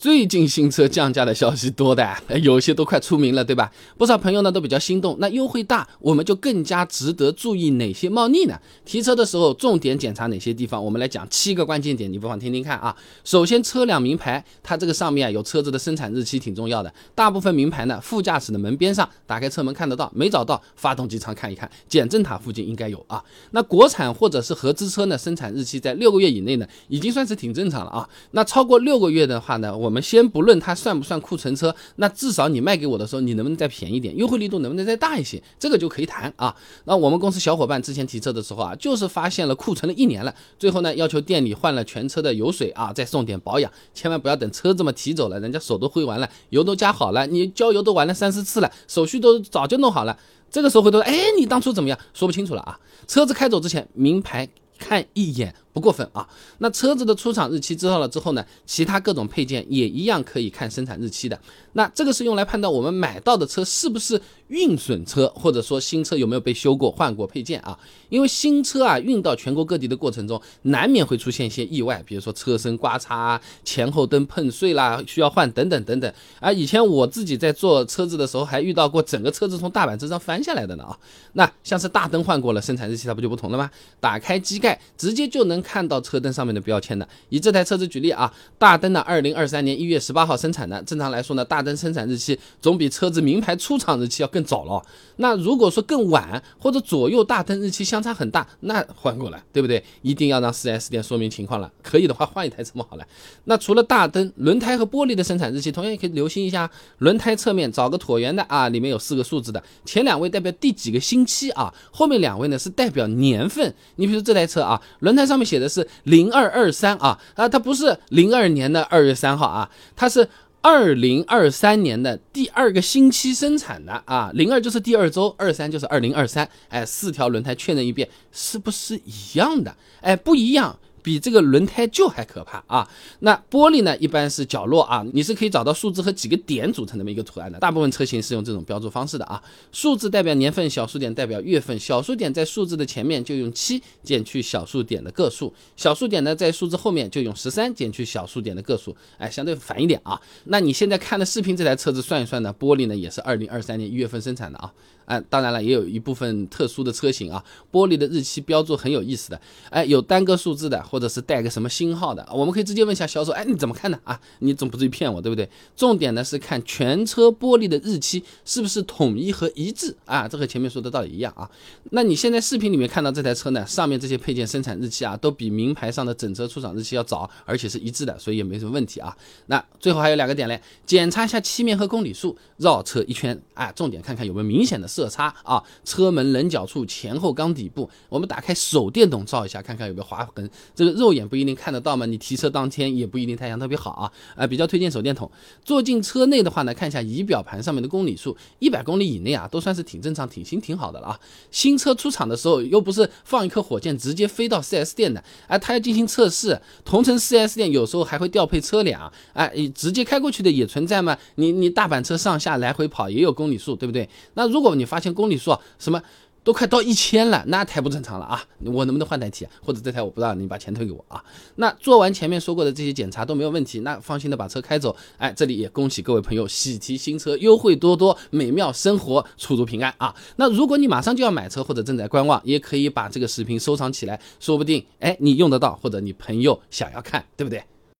最近新车降价的消息多的，有些都快出名了，对吧？不少朋友呢都比较心动。那优惠大，我们就更加值得注意哪些猫腻呢？提车的时候重点检查哪些地方？我们来讲七个关键点，你不妨听听看啊。首先，车辆名牌，它这个上面啊有车子的生产日期，挺重要的。大部分名牌呢，副驾驶的门边上，打开车门看得到，没找到，发动机舱看一看，减震塔附近应该有啊。那国产或者是合资车呢，生产日期在六个月以内呢，已经算是挺正常了啊。那超过六个月的话呢，我我们先不论它算不算库存车，那至少你卖给我的时候，你能不能再便宜点，优惠力度能不能再大一些，这个就可以谈啊。那我们公司小伙伴之前提车的时候啊，就是发现了库存了一年了，最后呢要求店里换了全车的油水啊，再送点保养，千万不要等车这么提走了，人家手都挥完了，油都加好了，你交油都完了三四次了，手续都早就弄好了，这个时候回头哎，你当初怎么样？说不清楚了啊。车子开走之前，名牌看一眼。不过分啊，那车子的出厂日期知道了之后呢，其他各种配件也一样可以看生产日期的。那这个是用来判断我们买到的车是不是运损车，或者说新车有没有被修过、换过配件啊？因为新车啊运到全国各地的过程中，难免会出现一些意外，比如说车身刮擦、前后灯碰碎啦，需要换等等等等。啊，以前我自己在做车子的时候，还遇到过整个车子从大板车上翻下来的呢啊。那像是大灯换过了，生产日期它不就不同了吗？打开机盖，直接就能。看到车灯上面的标签的，以这台车子举例啊，大灯呢，二零二三年一月十八号生产的。正常来说呢，大灯生产日期总比车子名牌出厂日期要更早了。那如果说更晚，或者左右大灯日期相差很大，那换过来，对不对？一定要让 4S 店说明情况了。可以的话，换一台车么好了。那除了大灯、轮胎和玻璃的生产日期，同样也可以留心一下。轮胎侧面找个椭圆的啊，里面有四个数字的，前两位代表第几个星期啊，后面两位呢是代表年份。你比如这台车啊，轮胎上面。写的是零二二三啊啊，它不是零二年的二月三号啊，它是二零二三年的第二个星期生产的啊，零二就是第二周，二三就是二零二三，哎，四条轮胎确认一遍，是不是一样的？哎，不一样。比这个轮胎旧还可怕啊！那玻璃呢？一般是角落啊，你是可以找到数字和几个点组成这么一个图案的。大部分车型是用这种标注方式的啊。数字代表年份，小数点代表月份，小数点在数字的前面就用七减去小数点的个数，小数点呢在数字后面就用十三减去小数点的个数，哎，相对烦一点啊。那你现在看的视频，这台车子算一算呢，玻璃呢也是二零二三年一月份生产的啊。哎，当然了，也有一部分特殊的车型啊，玻璃的日期标注很有意思的，哎，有单个数字的，或者是带个什么星号的，我们可以直接问一下销售，哎，你怎么看的啊？你总不至于骗我，对不对？重点呢是看全车玻璃的日期是不是统一和一致啊？这和前面说的道理一样啊。那你现在视频里面看到这台车呢，上面这些配件生产日期啊，都比名牌上的整车出厂日期要早，而且是一致的，所以也没什么问题啊。那最后还有两个点嘞，检查一下漆面和公里数，绕车一圈，啊，重点看看有没有明显的色。差啊，车门棱角处、前后缸底部，我们打开手电筒照一下，看看有没有划痕。这个肉眼不一定看得到嘛，你提车当天也不一定太阳特别好啊。啊，比较推荐手电筒。坐进车内的话呢，看一下仪表盘上面的公里数，一百公里以内啊，都算是挺正常、挺新、挺好的了啊。新车出厂的时候又不是放一颗火箭直接飞到 4S 店的，哎，它要进行测试。同城 4S 店有时候还会调配车辆，哎，直接开过去的也存在嘛。你你大板车上下来回跑也有公里数，对不对？那如果你发现公里数什么都快到一千了，那太不正常了啊！我能不能换代替啊？或者这台我不知道，你把钱退给我啊？那做完前面说过的这些检查都没有问题，那放心的把车开走。哎，这里也恭喜各位朋友喜提新车，优惠多多，美妙生活出入平安啊！那如果你马上就要买车或者正在观望，也可以把这个视频收藏起来，说不定哎你用得到，或者你朋友想要看，对不对？